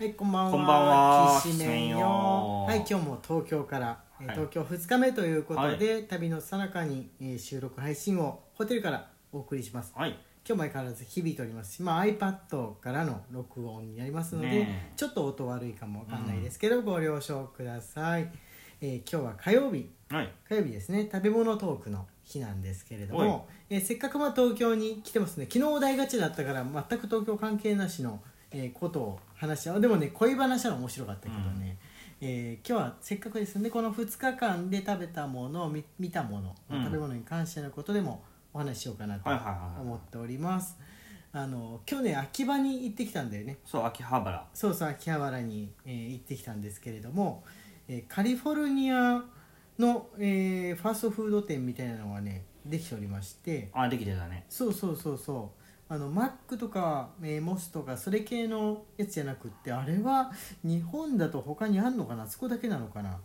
はい、こんばんは。こんばんは。きしめんよよ。はい、今日も東京から、えーはい。東京2日目ということで、旅のさなかに、えー収録配信をホテルからお送りします。はい。今日も相変わらず響いております。し、まあ、iPad からの録音になりますので、ねえ。ちょっと音悪いかもわかんないですけど、ご了承ください。えー今日は火曜日、はい。火曜日ですね。食べ物トークの日なんですけれどはい。も、えーせっかくまあ東京に来てますね。昨日お題ガチだったから全く東京関係なしの、えーことを話し合う。でもね恋話は面白かったけどね、えー今日はせっかくですのでこの2日間で食べたもの見見たもの、うん。食べ物に関してのことでもお話ししようかなと思っております。あの今日ね秋葉に行ってきたんだよね。そう秋葉原。そうそう秋葉原に、えー行ってきたんですけれども、えーカリフォルニアの、えーファーストフード店みたいなのがねできておりまして。あできてたね。そうそうそうそうあのマックとか、えーモスとかそれ系のやつじゃなくってあれは日本だと他にあんのかな？あそこだけなのかな？の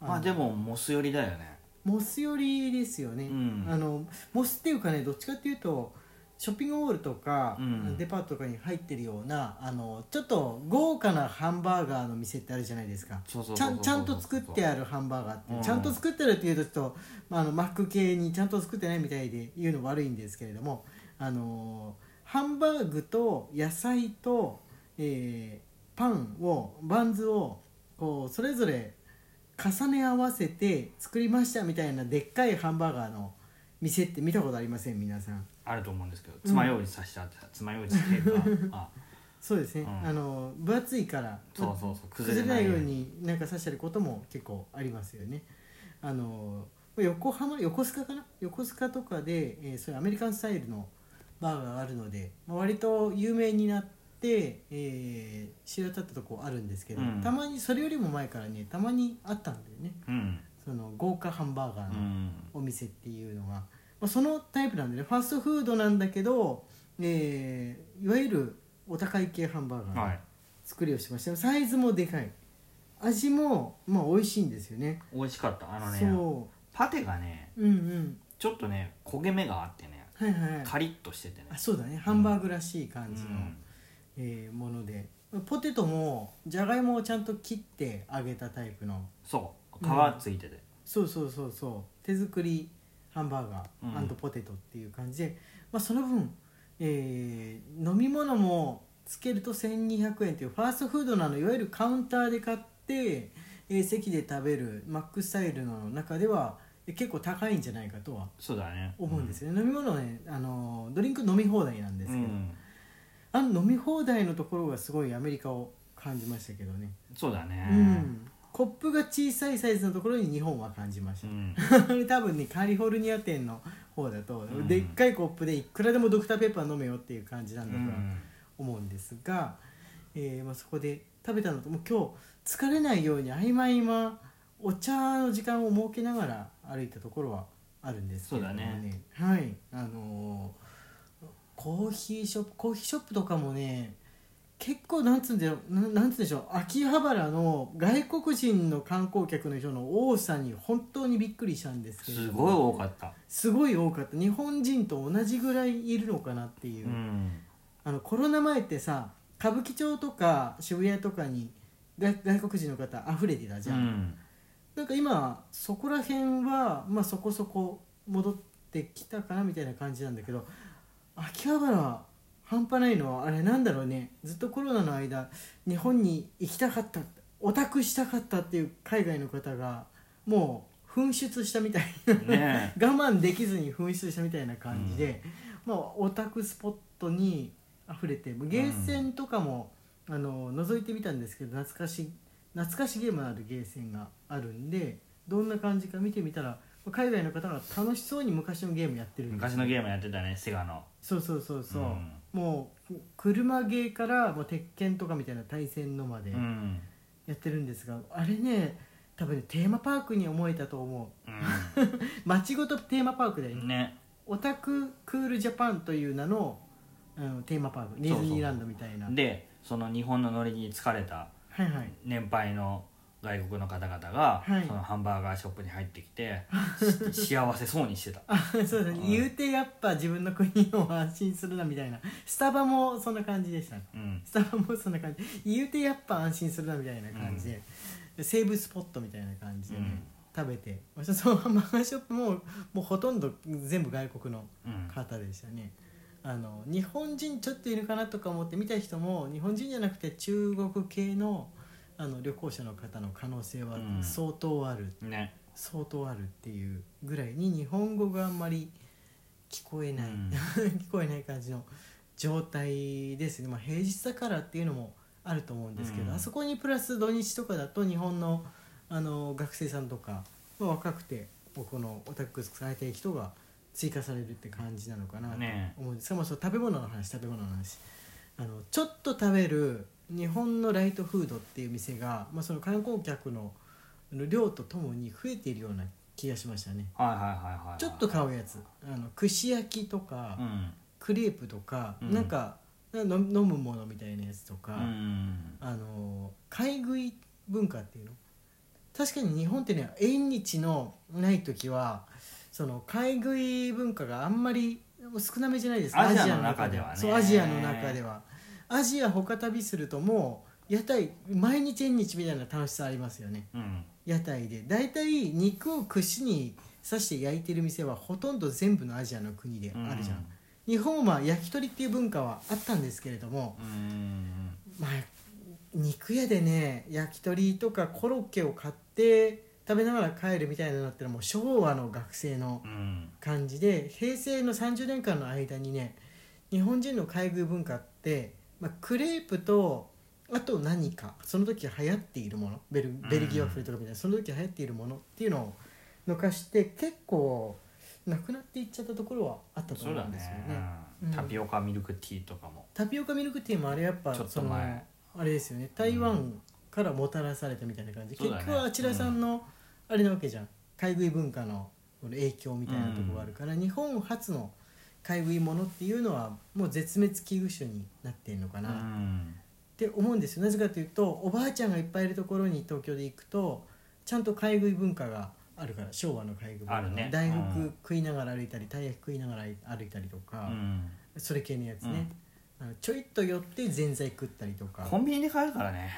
まあでもモス寄りだよね。モス寄りですよね、うん。あのモスっていうかねどっちかっていうとショッピングモールとか、うん。デパートとかに入ってるようなあのちょっと豪華なハンバーガーの店ってあるじゃないですか。ちゃんと作ってあるハンバーガーって、うん。ちゃんと作ってるっていうとちょっと、まあ、あのマック系にちゃんと作ってないみたいで言うの悪いんですけれどもあのハンバーグと野菜と、えーパンをバンズをこうそれぞれ重ね合わせて作りましたみたいなでっかいハンバーガーの店って見たことありません？皆さん。あると思うんですけど爪楊枝さしてあってさ爪楊枝っていうかあ そうですね、うん。あの分厚いからそうそうそう崩れないようようになんか刺してることも結構ありますよね。あの横浜横須賀かな？横須賀とかで、えーそういうアメリカンスタイルのバーがあるので、まあ、割と有名になって、えー、知られたったとこあるんですけど、うん。たまにそれよりも前からねたまにあったんだよね。うん。その豪華ハンバーガーのうん。お店っていうのが、まあ、そのタイプなんでね。ファーストフードなんだけど、えーいわゆるお高い系ハンバーガーはい。作りをしました。サイズもでかい。味もまあ美味しいんですよね。美味しかった。あのねそパテがねううんうん。ちょっとね焦げ目があってねはいはい。はいカリッとしててね。あそうだね。ハンバーグらしい感じの、うん。えーもので。ポテトもじゃがいもをちゃんと切って揚げたタイプの。そう。うん皮ついてて。そうそうそうそう。手作りハンバーガー。うん。ポテトっていう感じで、まあ、その分、えー飲み物もつけると1200円というファーストフードなのいわゆるカウンターで買って、えー席で食べるマックスタイルの中ではえ結構高いんじゃないかとはそうだね。思うんですよね、飲み物ねあのドリンク飲み放題なんですけど、うん。あの飲み放題のところがすごいアメリカを感じましたけどね、そうだね。うん、コップが小さいサイズのところに日本は感じました。う、ん。多分ねカリフォルニア店の方だと、ん。でっかいコップでいくらでもドクターペッパー飲めよっていう感じなんだとはうん。思うんですが、えーまあ、そこで食べたのともう今日疲れないように合間合間お茶の時間を設けながら歩いたところはあるんですけれどもそうだね。はい。あのーコーヒーショップコーヒーショップとかもね結構なんつうんだよななんつうんでしょう。秋葉原の外国人の観光客の人の多さに本当にびっくりしたんですけれどすごい多かった。すごい多かった。日本人と同じぐらいいるのかなっていう、うん。あのコロナ前ってさ歌舞伎町とか渋谷とかに外外国人の方溢れてたじゃん、うんなんか今そこら辺は、まあ、そこそこ戻ってきたかなみたいな感じなんだけど秋葉原半端ないのはあれなんだろうね。ずっとコロナの間日本に行きたかったオタクしたかったっていう海外の方がもう噴出したみたいなね 我慢できずに噴出したみたいな感じで、まあ、オタクスポットに溢れてゲーセンとかも、あの覗いてみたんですけど懐かしい懐かしゲームのあるゲーセンがあるんでどんな感じか見てみたら海外の方が楽しそうに昔のゲームやってるんです昔のゲームやってたねセガの。そうそうそうそう、うん。もう車ゲーからもう鉄拳とかみたいな対戦のまでうん。やってるんですが、あれね多分ねテーマパークに思えたと思う。街ごとテーマパークだよね。オタククールジャパンという名の、うん、テーマパーク。ディズニーランドみたいな。でその日本のノリに疲れたはいはい。年配の外国の方々が、はい。そのハンバーガーショップに入ってきてし 幸せそうにしてた。あそうだね、うん。言うてやっぱ自分の国を安心するなみたいな。スタバもそんな感じでした。うん。スタバもそんな感じ。言うてやっぱ安心するなみたいな感じで、でセーブスポットみたいな感じでね、食べて。私そのハンバーガーショップももうほとんど全部外国のうん。方でしたねあの日本人ちょっといるかなとか思って見た人も日本人じゃなくて中国系のあの旅行者の方の可能性はうん相当ある、ね。相当あるっていうぐらいに日本語があんまり聞こえない、うん。聞こえない感じの状態ですね、まあ、平日だからっていうのもあると思うんですけど、うん。あそこにプラス土日とかだと日本のあの学生さんとか、まあ、若くてこのオタク使いたい人が追加されるって感じなのかなとね思う。んですが、まあ、そう食べ物の話食べ物の話。あのちょっと食べる日本のライトフードっていう店が、まあ、その観光客の量とともに増えているような気がしましたね。はいはいはいはいはい。ちょっと買うやつ。あの串焼きとか、うん。クレープとか、うん。なんかの飲むものみたいなやつとか、うんあの買い食い文化っていうの？確かに日本ってね縁日のない時はその買い食い文化があんまり少なめじゃないですか。アジアの中ではね。そうアジアの中では。アジア他旅するともう屋台毎日縁日みたいな楽しさありますよね。うん。屋台で。大体肉を串に刺して焼いてる店はほとんど全部のアジアの国であるじゃん、日本は焼き鳥っていう文化はあったんですけれども、うん。まあ肉屋でね焼き鳥とかコロッケを買って食べながら帰るみたいなのってのはもう昭和の学生のうん。感じで平成の30年間の間にね日本人の買い食い文化って、まあ、クレープとあと何かその時流行っているものベルベルギーワッフルとかみたいな、その時流行っているものっていうのを残して結構なくなっていっちゃったところはあったと思そうんですよね。うんうん。タピオカミルクティーとかも。タピオカミルクティーもあれやっぱちょっとその前あれですよね。台湾からもたらされたみたいな感じ、そうだね。結局はあちらさんのあれなわけじゃん。買い食い文化のこの影響みたいなところがあるから、日本初の買い食いものっていうのはもう絶滅危惧種になってるのかうな、っんて思うんですよ。なぜかというとおばあちゃんがいっぱいいるところに東京で行くとちゃんと買い食い文化があるから昭和の買い食い文化ね。大福うん食いながら歩いたりたい焼き食いながら歩いたりとか、うん。それ系のやつね、あのちょいっと寄ってぜんざい食ったりとか。コンビニで買えるからね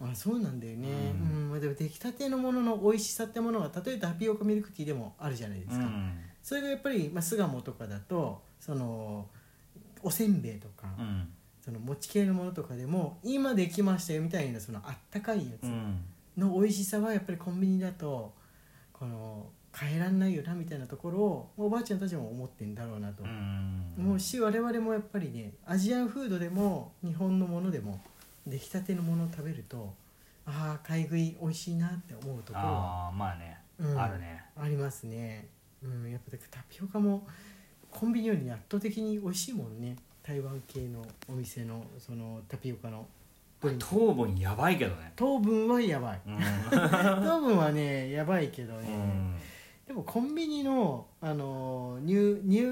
あそうなんだよね、ううん。まあでも出来たてのものの美味しさってものが例えばタピオカミルクティーでもあるじゃないですか、うん。それがやっぱり、まあ、巣鴨とかだとそのおせんべいとか、うん。その餅系のものとかでも今できましたよみたいなそのあったかいやつうん。の美味しさはやっぱりコンビニだとこの変えらんないよなみたいなところをおばあちゃんたちも思ってんだろうなと。うん。思うし我々もやっぱりねアジアンフードでも日本のものでも出来たてのものを食べるとああ買い食い美味しいなって思うところはああまあねうんあるね。ありますね、うん、やっぱタピオカもコンビニより圧倒的に美味しいもんね。台湾系のお店のそのタピオカの。糖分やばいけどね。糖分はやばい。うん。糖分はねやばいけどね、うん。でもコンビニの、あの乳乳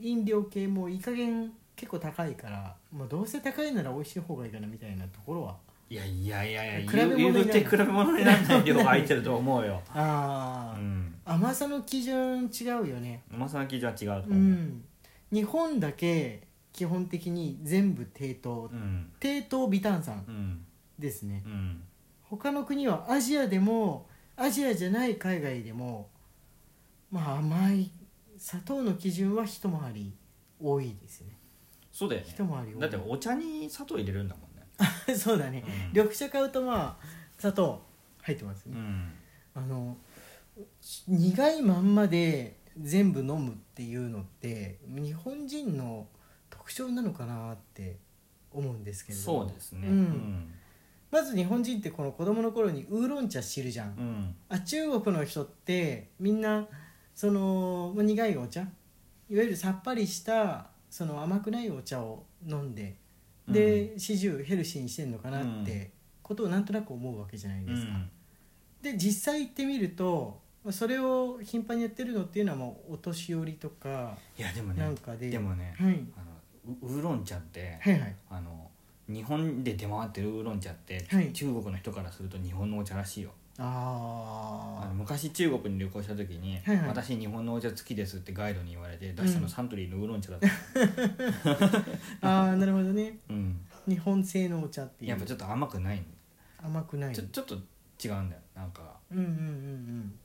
飲料系もいい加減結構高いから、まあ、どうせ高いなら美味しい方がいいかなみたいなところは。いやいやいやいや比べ物にな比べ物にならない量が 入ってると思うよ。ああ、うん。甘さの基準違うよね。うまさの基準は違うとう。思ん。日本だけ基本的に全部低糖。うん。低糖微炭酸うん。ですね。うん。他の国はアジアでもアジアじゃない海外でもまあ甘い砂糖の基準は一回り多いですねそうだよね。一回り多いだってお茶に砂糖入れるんだもんね。そうだね、うん。緑茶買うとまあ砂糖入ってますね、うん。あの苦いまんまで全部飲むっていうのって日本人の特徴なのかなって思うんですけれども。そうですね。うん。まず日本人ってこの子供の頃にウーロン茶知るじゃん、うん。あ中国の人ってみんなそのまあ苦いお茶いわゆるさっぱりしたその甘くないお茶を飲んでで始終ヘルシーにしてんのかなってことをなんとなく思うわけじゃないうんですか。で実際行ってみるとまあそれを頻繁にやってるのっていうのはもうお年寄りとかいやでもねなんかででもねはい、あのウウーロン茶ってはいはい。あの日本で出回ってるウーロン茶って、はい。中国の人からすると日本のお茶らしいよああの昔中国に旅行した時に、はいはい。私日本のお茶好きです」ってガイドに言われて出したのサントリーのウーロン茶だった、ー あーなるほどね。うん、日本製のお茶っていう。やっぱちょっと甘くない甘くない。ちょちょっと違うんだよ。なんか。うんうんうんうん、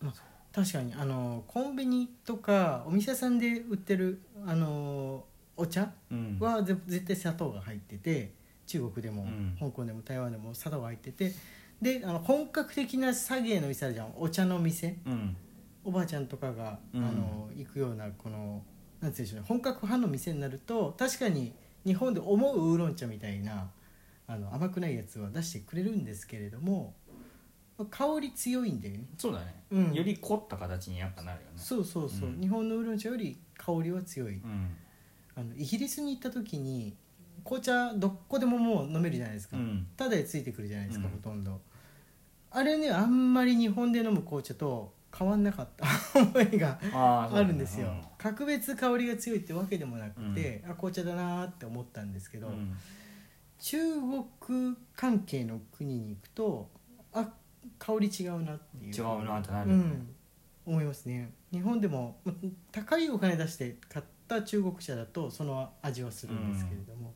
まあ、確かにあのコンビニとかお店屋さんで売ってるあのお茶うん。はぜ絶対砂糖が入ってて中国でも、うん。香港でも台湾でも砂糖が入っててであの本格的な茶芸の店あるじゃん。お茶の店。うん。おばあちゃんとかが、うん。あの行くようなこのなんていうんでしょうね。本格派の店になると確かに日本で思うウーロン茶みたいなあの甘くないやつは出してくれるんですけれどもまあ香り強いんだよね。そうだね、うん。より凝った形にやっぱなるよね。そうそうそう、うん。日本のウーロン茶より香りは強い。うん。あのイギリスに行った時に紅茶どこでももう飲めるじゃないですか、うん。ただでついてくるじゃないですか、うん。ほとんどあれねあんまり日本で飲む紅茶と変わんなかった。思いがあるんですよ、格別香りが強いってわけでもなくて、あ紅茶だなーって思ったんですけど、うん。中国関係の国に行くとあ香り違うなっていう。違うなってなる。よねうん、思いますね。日本でもま高いお金出して買った中国茶だとその味はするんですけれども、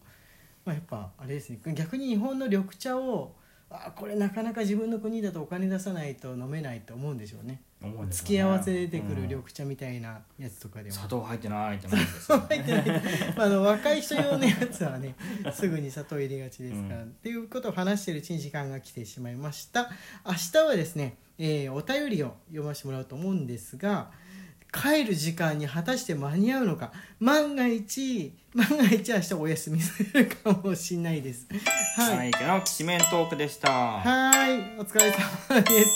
まあ、やっぱあれですね。逆に日本の緑茶をあこれなかなか自分の国だとお金出さないと飲めないと思うんでしょうね。付け合わせで出てくるうん緑茶みたいなやつとかでも、砂糖入ってないってなるんですよ、入ってない。まああの若い人用のやつはね すぐに砂糖入れがちですから、うん。っていうことを話しているうちに時間が来てしまいました。明日はですね、えーお便りを読ませてもらおうと思うんですが帰る時間に果たして間に合うのか。万が一万が一明日お休みするかもしれないです。はい。はい、じゃあ、きしめんトークでした。はいお疲れ様です